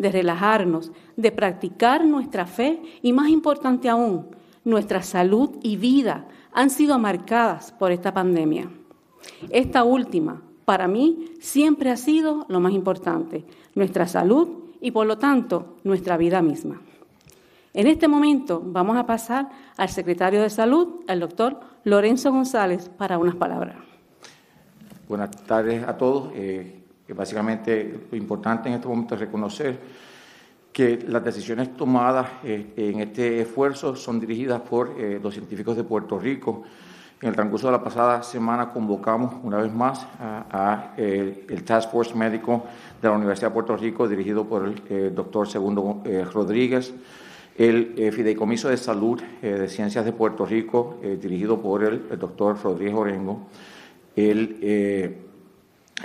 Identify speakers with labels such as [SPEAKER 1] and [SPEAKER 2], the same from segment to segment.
[SPEAKER 1] de relajarnos, de practicar nuestra fe y, más importante aún, nuestra salud y vida han sido marcadas por esta pandemia. Esta última, para mí, siempre ha sido lo más importante, nuestra salud y, por lo tanto, nuestra vida misma. En este momento vamos a pasar al secretario de Salud, el doctor Lorenzo González, para unas palabras.
[SPEAKER 2] Buenas tardes a todos. Eh, básicamente lo importante en este momento es reconocer que las decisiones tomadas eh, en este esfuerzo son dirigidas por eh, los científicos de Puerto Rico. En el transcurso de la pasada semana convocamos una vez más a, el Task Force Médico de la Universidad de Puerto Rico, dirigido por el doctor Segundo Rodríguez, el Fideicomiso de Salud de Ciencias de Puerto Rico, dirigido por el, el doctor Rodríguez Orengo, el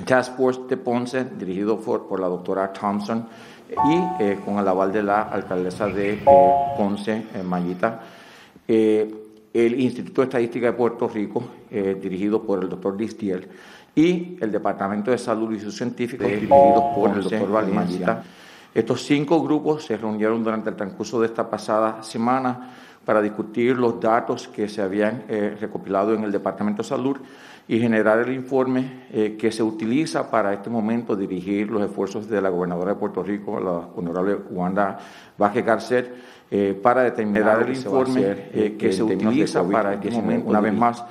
[SPEAKER 2] Task Force de Ponce, dirigido por, la doctora Thompson, y eh, con el aval de la alcaldesa de eh, Ponce, eh, Mayita, el Instituto de Estadística de Puerto Rico, dirigido por el doctor Listiel, y el Departamento de Salud y sus científicos, dirigidos por el doctor Valencia. Estos cinco grupos se reunieron durante el transcurso de esta pasada semana para discutir los datos que se habían recopilado en el Departamento de Salud y generar el informe eh, que se utiliza para este momento dirigir los esfuerzos de la gobernadora de Puerto Rico, la honorable Wanda Vázquez Garcet, eh, para determinar el informe eh, que se utiliza para este momento. Una vez más,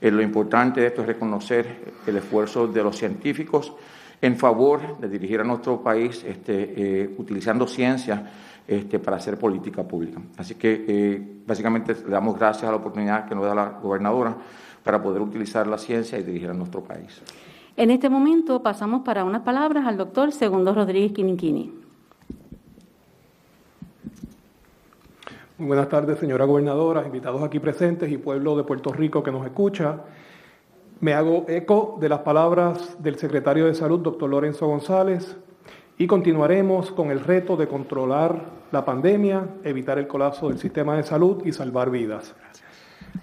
[SPEAKER 2] lo importante de esto es reconocer el esfuerzo de los científicos en favor de dirigir a nuestro país este, utilizando ciencia este, para hacer política pública. Así que básicamente le damos gracias a la oportunidad que nos da la gobernadora para poder utilizar la ciencia y dirigir a nuestro país.
[SPEAKER 1] En este momento pasamos para unas palabras al doctor Segundo Rodríguez Quiniquini.
[SPEAKER 3] Muy buenas tardes, señora gobernadora, invitados aquí presentes y pueblo de Puerto Rico que nos escucha. Me hago eco de las palabras del secretario de Salud, doctor Lorenzo González, y continuaremos con el reto de controlar la pandemia, evitar el colapso del sistema de salud y salvar vidas.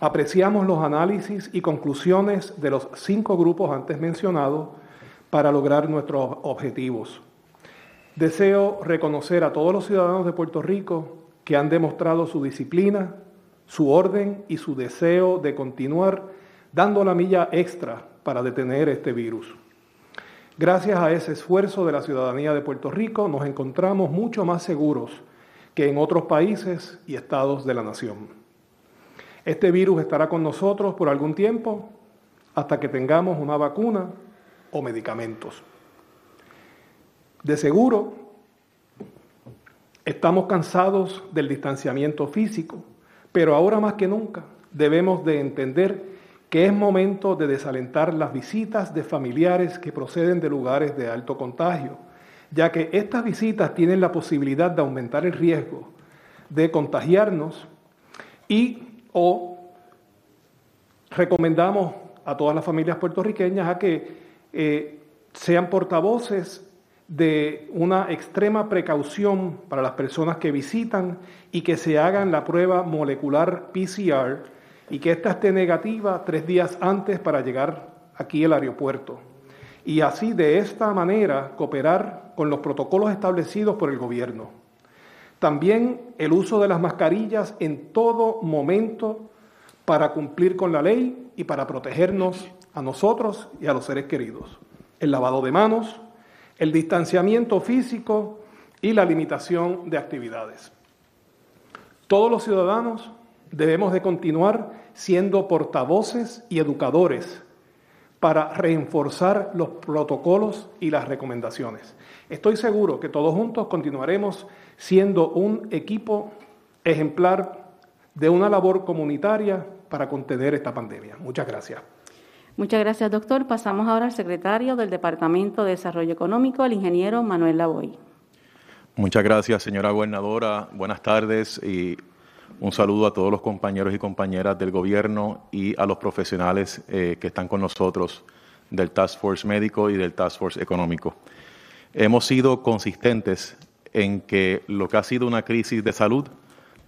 [SPEAKER 3] Apreciamos los análisis y conclusiones de los cinco grupos antes mencionados para lograr nuestros objetivos. Deseo reconocer a todos los ciudadanos de Puerto Rico que han demostrado su disciplina, su orden y su deseo de continuar dando la milla extra para detener este virus. Gracias a ese esfuerzo de la ciudadanía de Puerto Rico nos encontramos mucho más seguros que en otros países y estados de la nación. Este virus estará con nosotros por algún tiempo hasta que tengamos una vacuna o medicamentos. De seguro, estamos cansados del distanciamiento físico, pero ahora más que nunca debemos de entender que es momento de desalentar las visitas de familiares que proceden de lugares de alto contagio, ya que estas visitas tienen la posibilidad de aumentar el riesgo de contagiarnos y o recomendamos a todas las familias puertorriqueñas a que eh, sean portavoces de una extrema precaución para las personas que visitan y que se hagan la prueba molecular PCR y que ésta esté negativa tres días antes para llegar aquí al aeropuerto. Y así de esta manera cooperar con los protocolos establecidos por el gobierno. También el uso de las mascarillas en todo momento para cumplir con la ley y para protegernos a nosotros y a los seres queridos. El lavado de manos, el distanciamiento físico y la limitación de actividades. Todos los ciudadanos debemos de continuar siendo portavoces y educadores para reforzar los protocolos y las recomendaciones. Estoy seguro que todos juntos continuaremos siendo un equipo ejemplar de una labor comunitaria para contener esta pandemia. Muchas gracias.
[SPEAKER 1] Muchas gracias, doctor. Pasamos ahora al secretario del Departamento de Desarrollo Económico, el ingeniero Manuel Lavoy.
[SPEAKER 4] Muchas gracias, señora gobernadora. Buenas tardes y un saludo a todos los compañeros y compañeras del gobierno y a los profesionales eh, que están con nosotros del Task Force Médico y del Task Force Económico. Hemos sido consistentes en que lo que ha sido una crisis de salud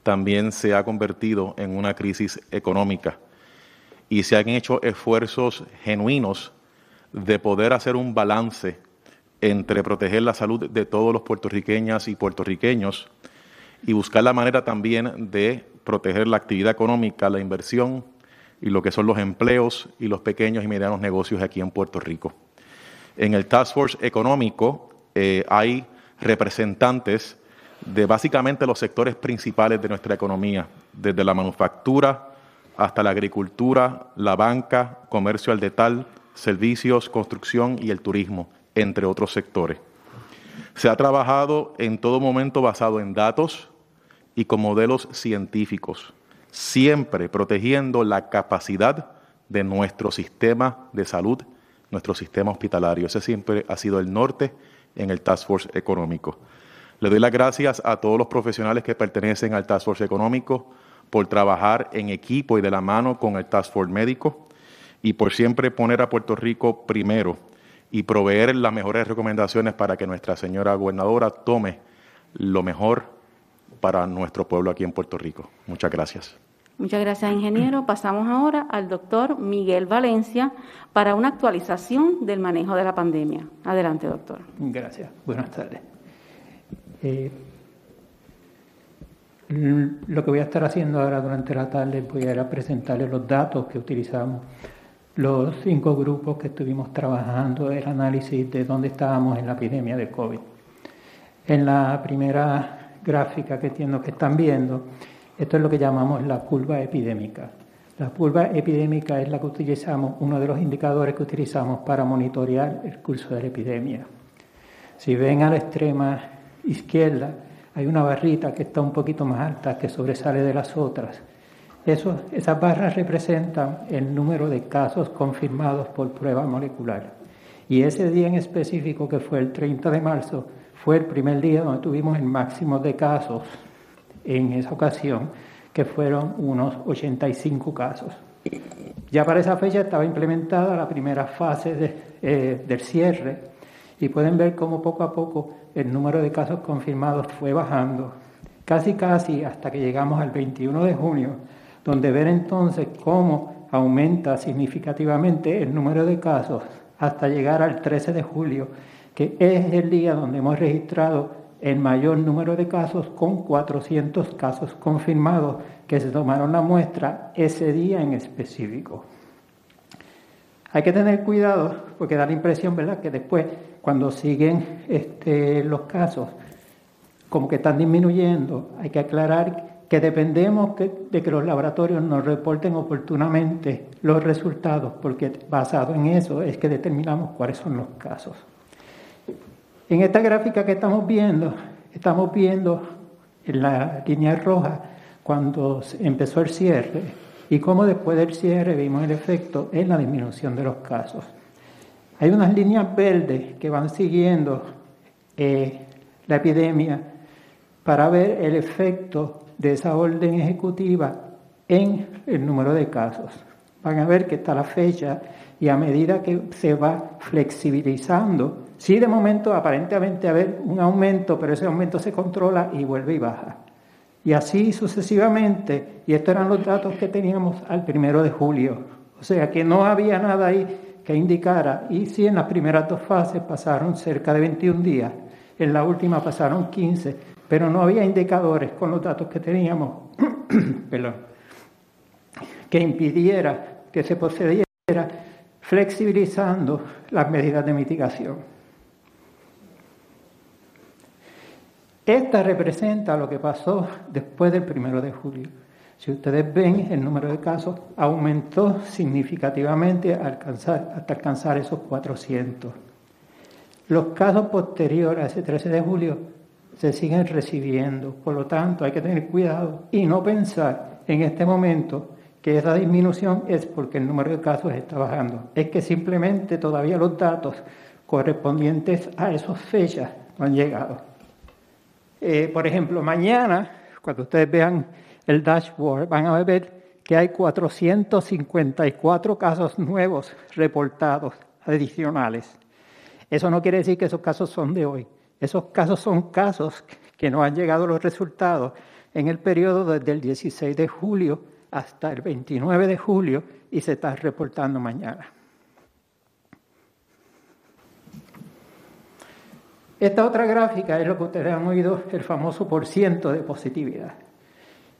[SPEAKER 4] también se ha convertido en una crisis económica y se han hecho esfuerzos genuinos de poder hacer un balance entre proteger la salud de todos los puertorriqueñas y puertorriqueños y buscar la manera también de proteger la actividad económica, la inversión y lo que son los empleos y los pequeños y medianos negocios aquí en Puerto Rico. En el Task Force Económico eh, hay representantes de básicamente los sectores principales de nuestra economía, desde la manufactura hasta la agricultura, la banca, comercio al detal, servicios, construcción y el turismo, entre otros sectores. Se ha trabajado en todo momento basado en datos y con modelos científicos, siempre protegiendo la capacidad de nuestro sistema de salud, nuestro sistema hospitalario. Ese siempre ha sido el norte en el Task Force Económico. Le doy las gracias a todos los profesionales que pertenecen al Task Force Económico por trabajar en equipo y de la mano con el Task Force Médico y por siempre poner a Puerto Rico primero y proveer las mejores recomendaciones para que nuestra señora gobernadora tome lo mejor para nuestro pueblo aquí en Puerto Rico. Muchas gracias.
[SPEAKER 1] Muchas gracias, ingeniero. Pasamos ahora al doctor Miguel Valencia para una actualización del manejo de la pandemia. Adelante, doctor.
[SPEAKER 5] Gracias. Buenas tardes. Eh, lo que voy a estar haciendo ahora durante la tarde voy a, ir a presentarles los datos que utilizamos, los cinco grupos que estuvimos trabajando, el análisis de dónde estábamos en la epidemia de COVID. En la primera gráfica que entiendo que están viendo, esto es lo que llamamos la curva epidémica. La curva epidémica es la que utilizamos, uno de los indicadores que utilizamos para monitorear el curso de la epidemia. Si ven a la extrema izquierda, hay una barrita que está un poquito más alta, que sobresale de las otras. Esas barras representan el número de casos confirmados por prueba molecular. Y ese día en específico, que fue el 30 de marzo, fue el primer día donde tuvimos el máximo de casos en esa ocasión, que fueron unos 85 casos. Ya para esa fecha estaba implementada la primera fase eh, del cierre y pueden ver cómo poco a poco el número de casos confirmados fue bajando, casi casi hasta que llegamos al 21 de junio, donde ver entonces cómo aumenta significativamente el número de casos hasta llegar al 13 de julio, que es el día donde hemos registrado el mayor número de casos con 400 casos confirmados que se tomaron la muestra ese día en específico. Hay que tener cuidado porque da la impresión, ¿verdad?, que después cuando siguen este, los casos como que están disminuyendo, hay que aclarar que dependemos de que los laboratorios nos reporten oportunamente los resultados, porque basado en eso es que determinamos cuáles son los casos. En esta gráfica que estamos viendo, estamos viendo en la línea roja cuando empezó el cierre y cómo después del cierre vimos el efecto en la disminución de los casos. Hay unas líneas verdes que van siguiendo eh, la epidemia para ver el efecto de esa orden ejecutiva en el número de casos. Van a ver que está la fecha y a medida que se va flexibilizando, sí de momento aparentemente haber un aumento, pero ese aumento se controla y vuelve y baja. Y así sucesivamente, y estos eran los datos que teníamos al primero de julio. O sea que no había nada ahí que indicara, y si en las primeras dos fases pasaron cerca de 21 días, en la última pasaron 15, pero no había indicadores con los datos que teníamos que impidiera que se procediera flexibilizando las medidas de mitigación. Esta representa lo que pasó después del primero de julio. Si ustedes ven, el número de casos aumentó significativamente hasta alcanzar esos 400. Los casos posteriores a ese 13 de julio se siguen recibiendo, por lo tanto hay que tener cuidado y no pensar en este momento que esa disminución es porque el número de casos está bajando. Es que simplemente todavía los datos correspondientes a esas fechas no han llegado. Eh, por ejemplo, mañana, cuando ustedes vean el dashboard, van a ver que hay 454 casos nuevos reportados adicionales. Eso no quiere decir que esos casos son de hoy. Esos casos son casos que no han llegado los resultados en el periodo desde el 16 de julio hasta el 29 de julio y se está reportando mañana. Esta otra gráfica es lo que ustedes han oído, el famoso por ciento de positividad.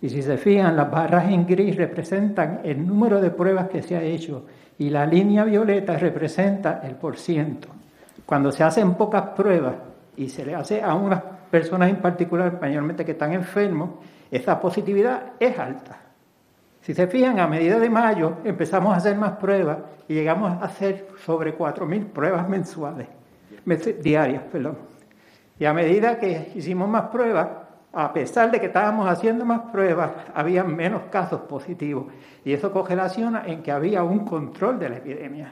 [SPEAKER 5] Y si se fijan, las barras en gris representan el número de pruebas que se ha hecho y la línea violeta representa el por ciento. Cuando se hacen pocas pruebas y se le hace a unas personas en particular, mayormente que están enfermos, esa positividad es alta. Si se fijan, a medida de mayo empezamos a hacer más pruebas y llegamos a hacer sobre 4.000 pruebas mensuales, diarias, perdón. Y a medida que hicimos más pruebas, a pesar de que estábamos haciendo más pruebas, había menos casos positivos. Y eso correlaciona en que había un control de la epidemia.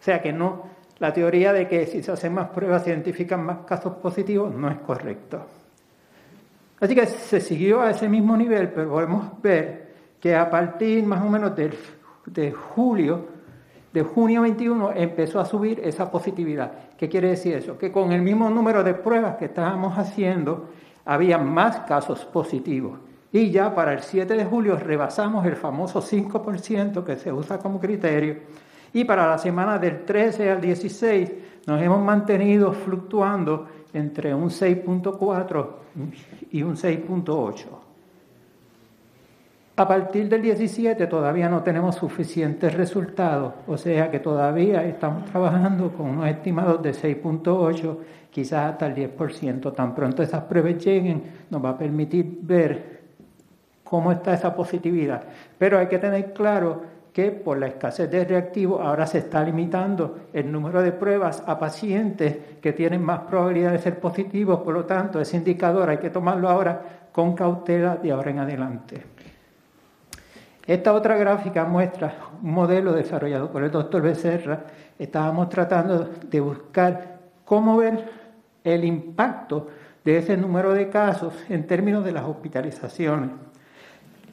[SPEAKER 5] O sea que no, la teoría de que si se hacen más pruebas se identifican más casos positivos no es correcto. Así que se siguió a ese mismo nivel, pero podemos ver que a partir más o menos de julio, de junio 21, empezó a subir esa positividad. ¿Qué quiere decir eso? Que con el mismo número de pruebas que estábamos haciendo, había más casos positivos. Y ya para el 7 de julio rebasamos el famoso 5% que se usa como criterio. Y para la semana del 13 al 16 nos hemos mantenido fluctuando entre un 6.4 y un 6.8. A partir del 17 todavía no tenemos suficientes resultados, o sea que todavía estamos trabajando con unos estimados de 6.8 quizás hasta el 10%. Tan pronto esas pruebas lleguen, nos va a permitir ver cómo está esa positividad. Pero hay que tener claro que por la escasez de reactivos ahora se está limitando el número de pruebas a pacientes que tienen más probabilidad de ser positivos, por lo tanto ese indicador hay que tomarlo ahora con cautela de ahora en adelante. Esta otra gráfica muestra un modelo desarrollado por el doctor Becerra. Estábamos tratando de buscar cómo ver el impacto de ese número de casos en términos de las hospitalizaciones.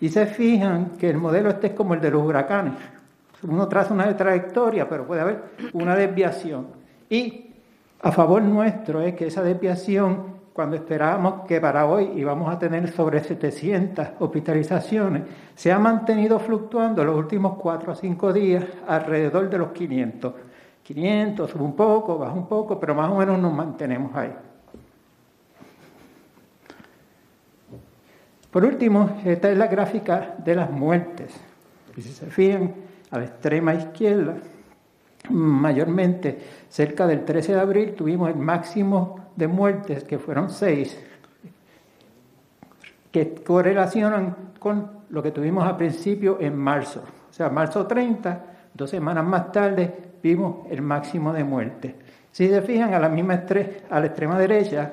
[SPEAKER 5] Y se fijan que el modelo este es como el de los huracanes. Uno traza una trayectoria, pero puede haber una desviación. Y a favor nuestro es que esa desviación, cuando esperábamos que para hoy íbamos a tener sobre 700 hospitalizaciones, se ha mantenido fluctuando los últimos 4 o 5 días alrededor de los 500. 500, sube un poco, baja un poco, pero más o menos nos mantenemos ahí. Por último, esta es la gráfica de las muertes. Y si se fijan, a la extrema izquierda, mayormente cerca del 13 de abril tuvimos el máximo de muertes, que fueron 6, que correlacionan con lo que tuvimos al principio en marzo. O sea, marzo 30, dos semanas más tarde, vimos el máximo de muerte. Si se fijan a la misma a la extrema derecha,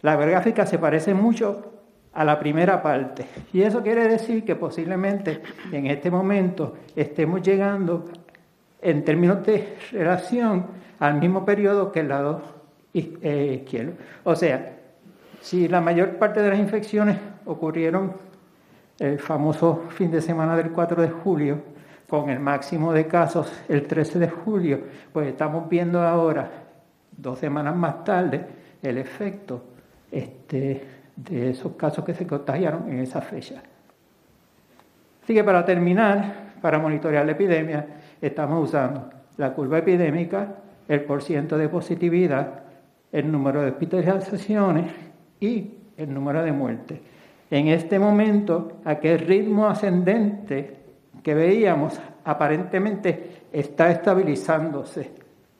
[SPEAKER 5] la gráfica se parece mucho a la primera parte. Y eso quiere decir que posiblemente en este momento estemos llegando en términos de relación al mismo periodo que el lado eh, izquierdo. O sea, si la mayor parte de las infecciones ocurrieron el famoso fin de semana del 4 de julio, con el máximo de casos el 13 de julio, pues estamos viendo ahora, dos semanas más tarde, el efecto este, de esos casos que se contagiaron en esa fecha. Así que para terminar, para monitorear la epidemia, estamos usando la curva epidémica, el porciento de positividad, el número de hospitalizaciones y el número de muertes. En este momento, aquel ritmo ascendente que veíamos aparentemente está estabilizándose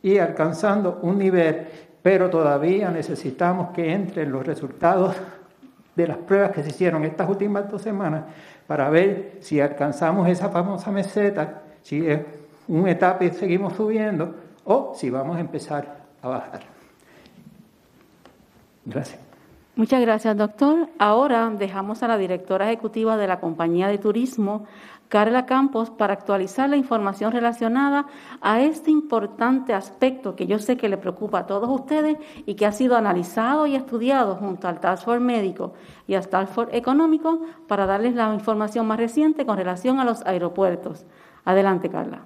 [SPEAKER 5] y alcanzando un nivel, pero todavía necesitamos que entren los resultados de las pruebas que se hicieron estas últimas dos semanas para ver si alcanzamos esa famosa meseta, si es un etapa y seguimos subiendo o si vamos a empezar a bajar.
[SPEAKER 1] Gracias. Muchas gracias, doctor. Ahora dejamos a la directora ejecutiva de la compañía de turismo Carla Campos para actualizar la información relacionada a este importante aspecto que yo sé que le preocupa a todos ustedes y que ha sido analizado y estudiado junto al Task Force Médico y al Task Force Económico para darles la información más reciente con relación a los aeropuertos. Adelante, Carla.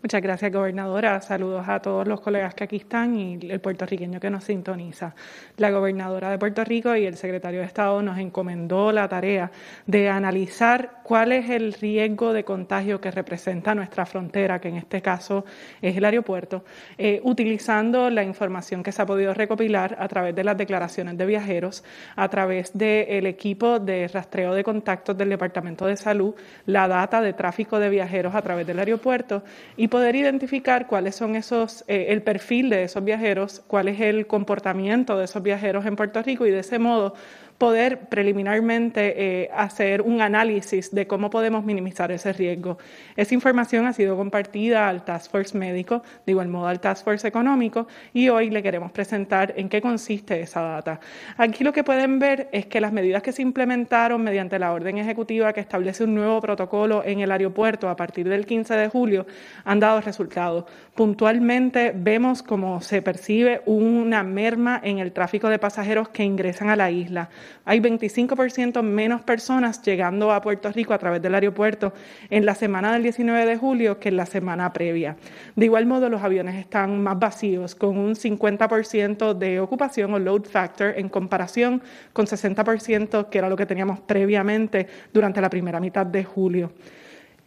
[SPEAKER 6] Muchas gracias, gobernadora. Saludos a todos los colegas que aquí están y el puertorriqueño que nos sintoniza. La gobernadora de Puerto Rico y el secretario de Estado nos encomendó la tarea de analizar cuál es el riesgo de contagio que representa nuestra frontera, que en este caso es el aeropuerto, eh, utilizando la información que se ha podido recopilar a través de las declaraciones de viajeros, a través del equipo de rastreo de contactos del Departamento de Salud, la data de tráfico de viajeros a través del aeropuerto y poder identificar cuáles son esos, eh, el perfil de esos viajeros, cuál es el comportamiento de esos viajeros en Puerto Rico y de ese modo poder preliminarmente eh, hacer un análisis de cómo podemos minimizar ese riesgo. Esa información ha sido compartida al Task Force médico, de igual modo al Task Force económico, y hoy le queremos presentar en qué consiste esa data. Aquí lo que pueden ver es que las medidas que se implementaron mediante la orden ejecutiva que establece un nuevo protocolo en el aeropuerto a partir del 15 de julio han dado resultados. Puntualmente vemos cómo se percibe una merma en el tráfico de pasajeros que ingresan a la isla. Hay 25% menos personas llegando a Puerto Rico a través del aeropuerto en la semana del 19 de julio que en la semana previa. De igual modo, los aviones están más vacíos, con un 50% de ocupación o load factor en comparación con 60% que era lo que teníamos previamente durante la primera mitad de julio.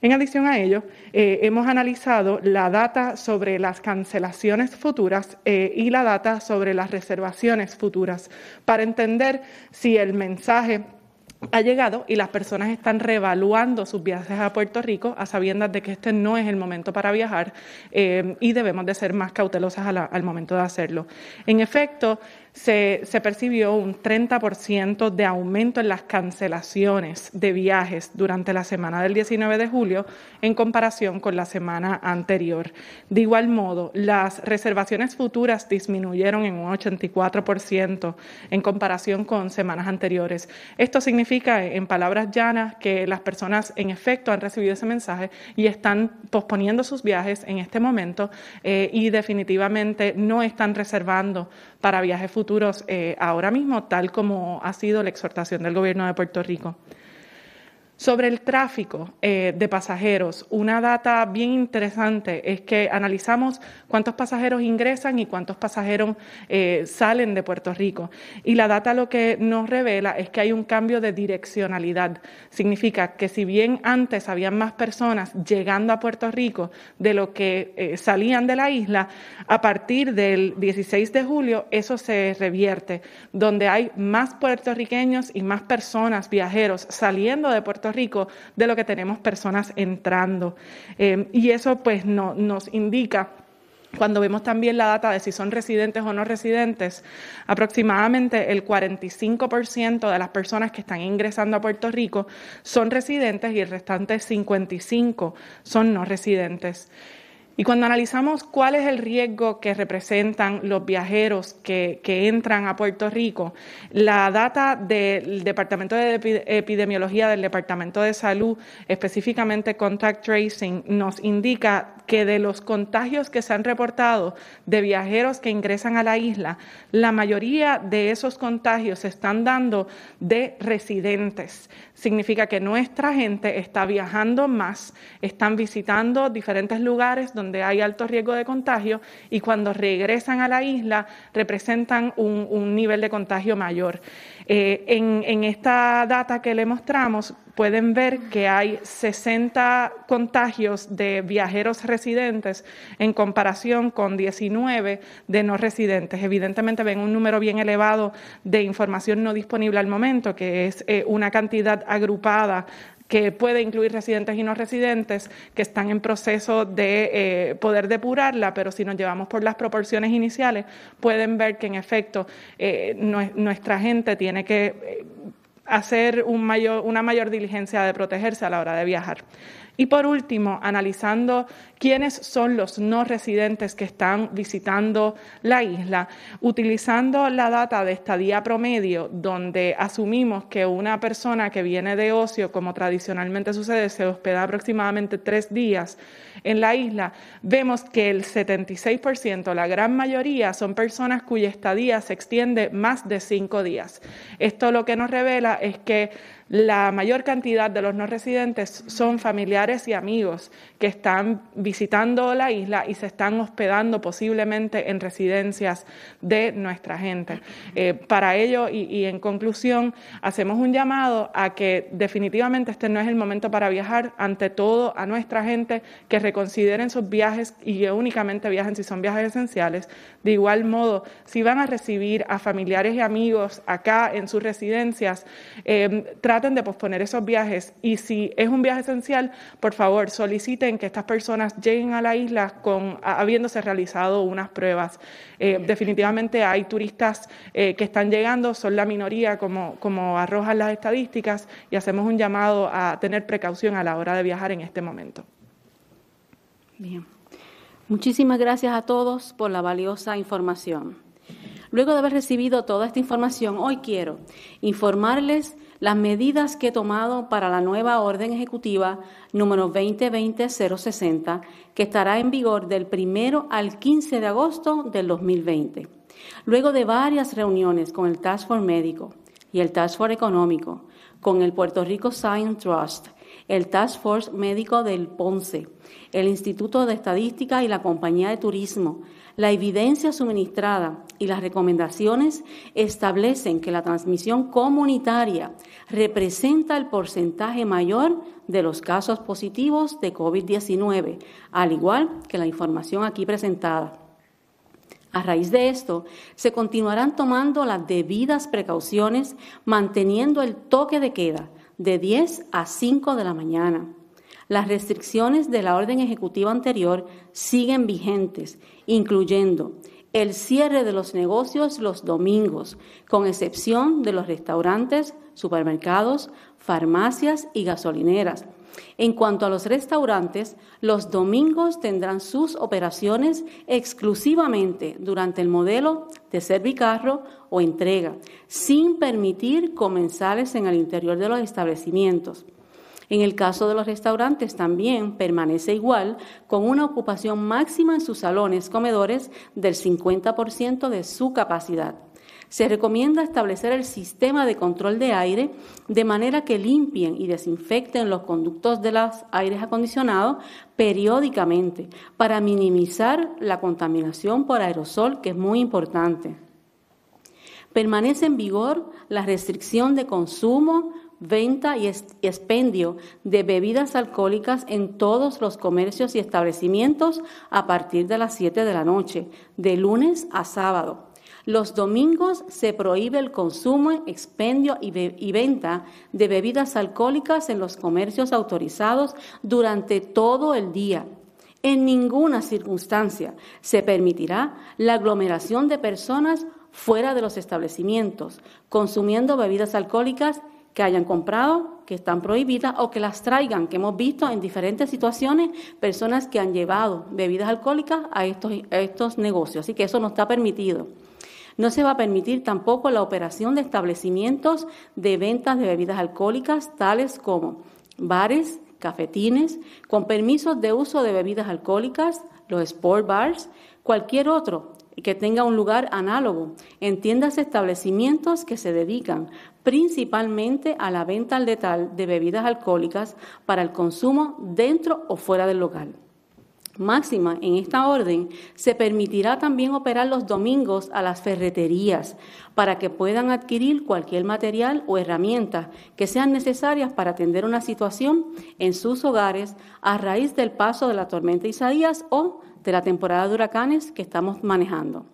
[SPEAKER 6] En adición a ello, eh, hemos analizado la data sobre las cancelaciones futuras eh, y la data sobre las reservaciones futuras para entender si el mensaje ha llegado y las personas están reevaluando sus viajes a Puerto Rico a sabiendas de que este no es el momento para viajar eh, y debemos de ser más cautelosas al momento de hacerlo. En efecto, se, percibió un 30% de aumento en las cancelaciones de viajes durante la semana del 19 de julio en comparación con la semana anterior. De igual modo, las reservaciones futuras disminuyeron en un 84% en comparación con semanas anteriores. Esto significa, en palabras llanas, que las personas en efecto han recibido ese mensaje y están posponiendo sus viajes en este momento eh, y definitivamente no están reservando para viajes futuros eh, ahora mismo, tal como ha sido la exhortación del Gobierno de Puerto Rico. Sobre el tráfico eh, de pasajeros, una data bien interesante es que analizamos cuántos pasajeros ingresan y cuántos pasajeros eh, salen de Puerto Rico. Y la data lo que nos revela es que hay un cambio de direccionalidad. Significa que si bien antes habían más personas llegando a Puerto Rico de lo que eh, salían de la isla, a partir del 16 de julio eso se revierte, donde hay más puertorriqueños y más personas, viajeros, saliendo de Puerto Rico de lo que tenemos personas entrando. Eh, y eso pues no, nos indica cuando vemos también la data de si son residentes o no residentes, aproximadamente el 45% de las personas que están ingresando a Puerto Rico son residentes y el restante 55% son no residentes. Y cuando analizamos cuál es el riesgo que representan los viajeros que, entran a Puerto Rico, la data del Departamento de Epidemiología del Departamento de Salud, específicamente Contact Tracing, nos indica que de los contagios que se han reportado de viajeros que ingresan a la isla, la mayoría de esos contagios se están dando de residentes. Significa que nuestra gente está viajando más, están visitando diferentes lugares donde hay alto riesgo de contagio y cuando regresan a la isla representan un, nivel de contagio mayor. Eh, en, esta data que le mostramos, pueden ver que hay 60 contagios de viajeros residentes en comparación con 19 de no residentes. Evidentemente ven un número bien elevado de información no disponible al momento, que es eh, una cantidad agrupada que puede incluir residentes y no residentes que están en proceso de eh, poder depurarla, pero si nos llevamos por las proporciones iniciales, pueden ver que en efecto eh, nuestra gente tiene que hacer una mayor diligencia de protegerse a la hora de viajar. Y por último, analizando quiénes son los no residentes que están visitando la isla, utilizando la data de estadía promedio, donde asumimos que una persona que viene de ocio, como tradicionalmente sucede, se hospeda aproximadamente tres días en la isla, vemos que el 76%, la gran mayoría, son personas cuya estadía se extiende más de cinco días. Esto lo que nos revela es que la mayor cantidad de los no residentes son familiares y amigos que están visitando la isla y se están hospedando posiblemente en residencias de nuestra gente. Eh, para ello, y, en conclusión, hacemos un llamado a que definitivamente este no es el momento para viajar, ante todo a nuestra gente que reconsideren sus viajes y que únicamente viajen si son viajes esenciales. De igual modo, si van a recibir a familiares y amigos acá en sus residencias, eh, traten de posponer esos viajes y si es un viaje esencial, por favor, soliciten que estas personas lleguen a la isla con habiéndose realizado unas pruebas. Eh, definitivamente hay turistas eh, que están llegando, son la minoría como, como arrojan las estadísticas y hacemos un llamado a tener precaución a la hora de viajar en este momento.
[SPEAKER 1] Bien. Muchísimas gracias a todos por la valiosa información. Luego de haber recibido toda esta información, hoy quiero informarles las medidas que he tomado para la nueva orden ejecutiva número 2020-060, que estará en vigor del 1 al 15 de agosto del 2020. Luego de varias reuniones con el Task Force Médico y el Task Force Económico, con el Puerto Rico Science Trust, el Task Force Médico del Ponce, el Instituto de Estadística y la Compañía de Turismo, la evidencia suministrada y las recomendaciones establecen que la transmisión comunitaria representa el porcentaje mayor de los casos positivos de COVID-19, al igual que la información aquí presentada. A raíz de esto, se continuarán tomando las debidas precauciones manteniendo el toque de queda de 10 a 5 de la mañana las restricciones de la orden ejecutiva anterior siguen vigentes, incluyendo el cierre de los negocios los domingos, con excepción de los restaurantes, supermercados, farmacias y gasolineras. En cuanto a los restaurantes, los domingos tendrán sus operaciones exclusivamente durante el modelo de servicarro o entrega, sin permitir comensales en el interior de los establecimientos. En el caso de los restaurantes también permanece igual, con una ocupación máxima en sus salones comedores del 50% de su capacidad. Se recomienda establecer el sistema de control de aire de manera que limpien y desinfecten los conductos de los aires acondicionados periódicamente para minimizar la contaminación por aerosol, que es muy importante. Permanece en vigor la restricción de consumo, venta y expendio de bebidas alcohólicas en todos los comercios y establecimientos a partir de las 7 de la noche, de lunes a sábado. Los domingos se prohíbe el consumo, expendio y, y, venta de bebidas alcohólicas en los comercios autorizados durante todo el día. En ninguna circunstancia se permitirá la aglomeración de personas fuera de los establecimientos, consumiendo bebidas alcohólicas que hayan comprado, que están prohibidas o que las traigan, que hemos visto en diferentes situaciones personas que han llevado bebidas alcohólicas a estos, estos negocios. Así que eso no está permitido. No se va a permitir tampoco la operación de establecimientos de ventas de bebidas alcohólicas, tales como bares, cafetines, con permisos de uso de bebidas alcohólicas, los sport bars, cualquier otro que tenga un lugar análogo en tiendas establecimientos que se dedican principalmente a la venta al detal de bebidas alcohólicas para el consumo dentro o fuera del local. Máxima, en esta orden, se permitirá también operar los domingos a las ferreterías para que puedan adquirir cualquier material o herramientas que sean necesarias para atender una situación en sus hogares a raíz del paso de la tormenta Isaías o de la temporada de huracanes que estamos manejando.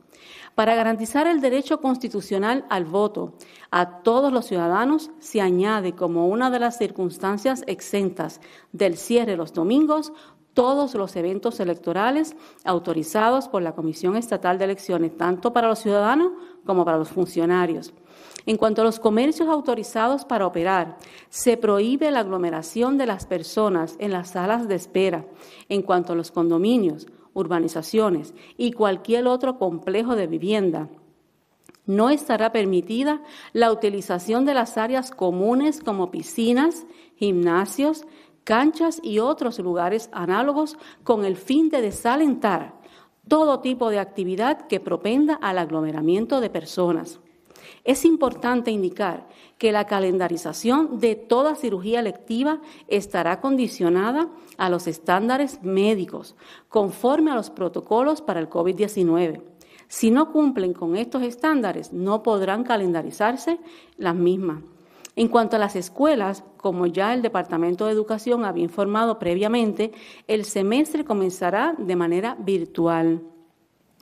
[SPEAKER 1] Para garantizar el derecho constitucional al voto a todos los ciudadanos, se añade como una de las circunstancias exentas del cierre los domingos todos los eventos electorales autorizados por la Comisión Estatal de Elecciones, tanto para los ciudadanos como para los funcionarios. En cuanto a los comercios autorizados para operar, se prohíbe la aglomeración de las personas en las salas de espera. En cuanto a los condominios, urbanizaciones y cualquier otro complejo de vivienda. No estará permitida la utilización de las áreas comunes como piscinas, gimnasios, canchas y otros lugares análogos con el fin de desalentar todo tipo de actividad que propenda al aglomeramiento de personas. Es importante indicar que la calendarización de toda cirugía electiva estará condicionada a los estándares médicos, conforme a los protocolos para el COVID-19. Si no cumplen con estos estándares, no podrán calendarizarse las mismas. En cuanto a las escuelas, como ya el Departamento de Educación había informado previamente, el semestre comenzará de manera virtual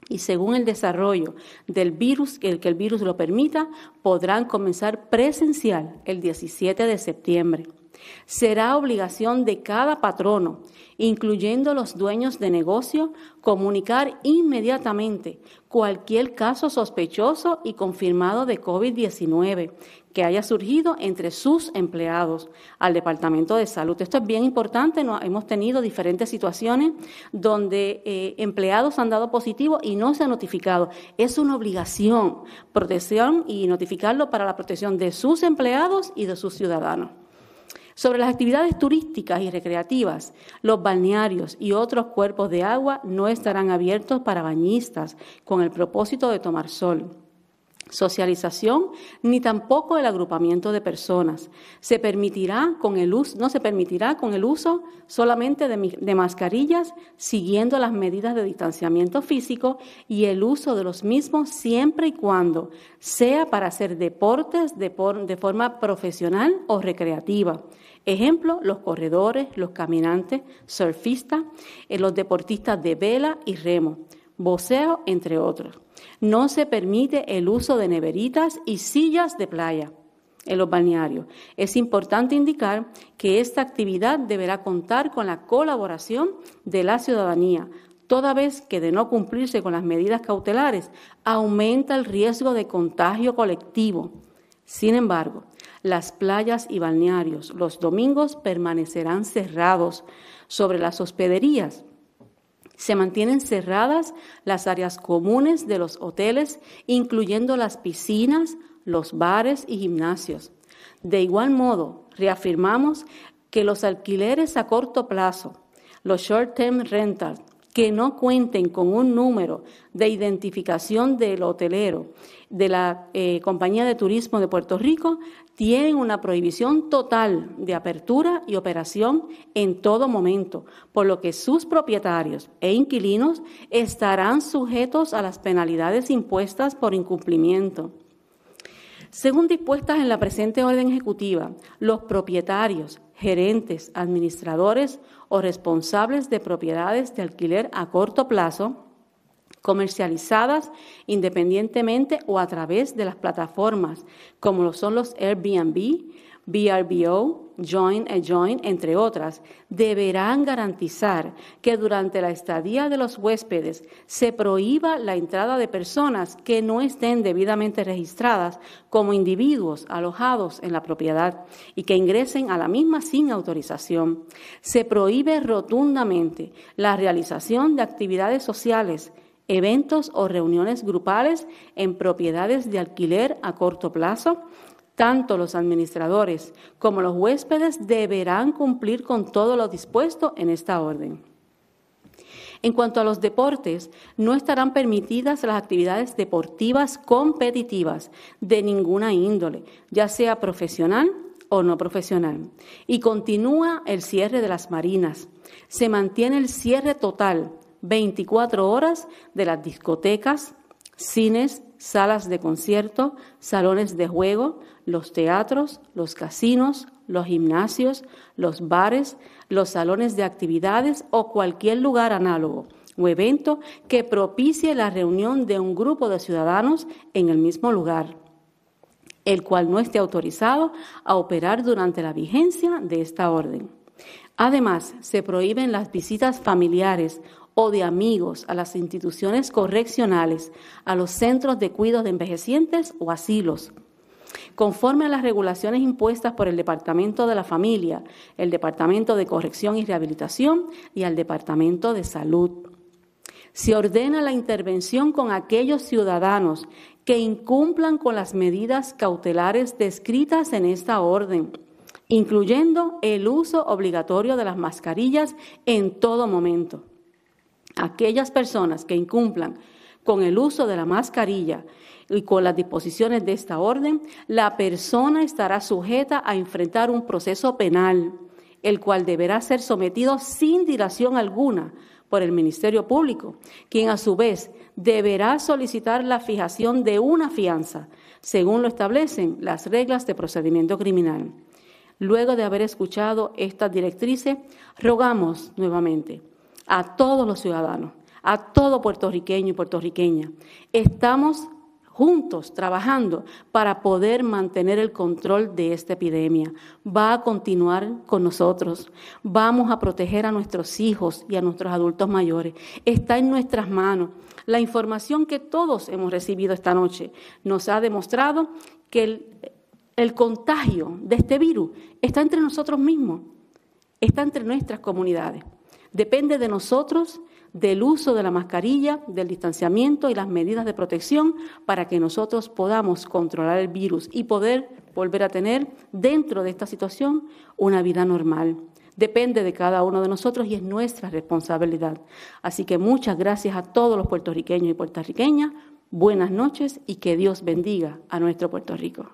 [SPEAKER 1] y según el desarrollo del virus, el que el virus lo permita, podrán comenzar presencial el 17 de septiembre. Será obligación de cada patrono, incluyendo los dueños de negocio, comunicar inmediatamente cualquier caso sospechoso y confirmado de COVID-19 que haya surgido entre sus empleados al Departamento de Salud. Esto es bien importante, hemos tenido diferentes situaciones donde eh, empleados han dado positivo y no se ha notificado. Es una obligación protección y notificarlo para la protección de sus empleados y de sus ciudadanos. Sobre las actividades turísticas y recreativas, los balnearios y otros cuerpos de agua no estarán abiertos para bañistas con el propósito de tomar sol socialización ni tampoco el agrupamiento de personas. Se permitirá con el uso, no se permitirá con el uso solamente de, de, mascarillas siguiendo las medidas de distanciamiento físico y el uso de los mismos siempre y cuando sea para hacer deportes de, de forma profesional o recreativa. Ejemplo, los corredores, los caminantes, surfistas, eh, los deportistas de vela y remo, voceo, entre otros. No se permite el uso de neveritas y sillas de playa en los balnearios. Es importante indicar que esta actividad deberá contar con la colaboración de la ciudadanía, toda vez que de no cumplirse con las medidas cautelares aumenta el riesgo de contagio colectivo. Sin embargo, las playas y balnearios los domingos permanecerán cerrados sobre las hospederías se mantienen cerradas las áreas comunes de los hoteles, incluyendo las piscinas, los bares y gimnasios. De igual modo, reafirmamos que los alquileres a corto plazo, los short-term rentals, que no cuenten con un número de identificación del hotelero de la eh, Compañía de Turismo de Puerto Rico tienen una prohibición total de apertura y operación en todo momento, por lo que sus propietarios e inquilinos estarán sujetos a las penalidades impuestas por incumplimiento. Según dispuestas en la presente orden ejecutiva, los propietarios, gerentes, administradores o responsables de propiedades de alquiler a corto plazo comercializadas independientemente o a través de las plataformas como lo son los Airbnb, BRBO, Join a Join, entre otras, deberán garantizar que durante la estadía de los huéspedes se prohíba la entrada de personas que no estén debidamente registradas como individuos alojados en la propiedad y que ingresen a la misma sin autorización. Se prohíbe rotundamente la realización de actividades sociales eventos o reuniones grupales en propiedades de alquiler a corto plazo, tanto los administradores como los huéspedes deberán cumplir con todo lo dispuesto en esta orden. En cuanto a los deportes, no estarán permitidas las actividades deportivas competitivas de ninguna índole, ya sea profesional o no profesional. Y continúa el cierre de las marinas. Se mantiene el cierre total 24 horas de las discotecas, cines, salas de concierto, salones de juego, los teatros, los casinos, los gimnasios, los bares, los salones de actividades o cualquier lugar análogo o evento que propicie la reunión de un grupo de ciudadanos en el mismo lugar, el cual no esté autorizado a operar durante la vigencia de esta orden. Además, se prohíben las visitas familiares o de amigos a las instituciones correccionales, a los centros de cuidados de envejecientes o asilos, conforme a las regulaciones impuestas por el Departamento de la Familia, el Departamento de Corrección y Rehabilitación y al Departamento de Salud. Se ordena la intervención con aquellos ciudadanos que incumplan con las medidas cautelares descritas en esta orden, incluyendo el uso obligatorio de las mascarillas en todo momento aquellas personas que incumplan con el uso de la mascarilla y con las disposiciones de esta orden, la persona estará sujeta a enfrentar un proceso penal, el cual deberá ser sometido sin dilación alguna por el Ministerio Público, quien a su vez deberá solicitar la fijación de una fianza, según lo establecen las reglas de procedimiento criminal. Luego de haber escuchado estas directrices, rogamos nuevamente a todos los ciudadanos, a todo puertorriqueño y puertorriqueña, estamos juntos trabajando para poder mantener el control de esta epidemia. Va a continuar con nosotros. Vamos a proteger a nuestros hijos y a nuestros adultos mayores. Está en nuestras manos. La información que todos hemos recibido esta noche nos ha demostrado que el, el contagio de este virus está entre nosotros mismos, está entre nuestras comunidades. Depende de nosotros del uso de la mascarilla, del distanciamiento y las medidas de protección para que nosotros podamos controlar el virus y poder volver a tener dentro de esta situación una vida normal. Depende de cada uno de nosotros y es nuestra responsabilidad. Así que muchas gracias a todos los puertorriqueños y puertorriqueñas. Buenas noches y que Dios bendiga a nuestro Puerto Rico.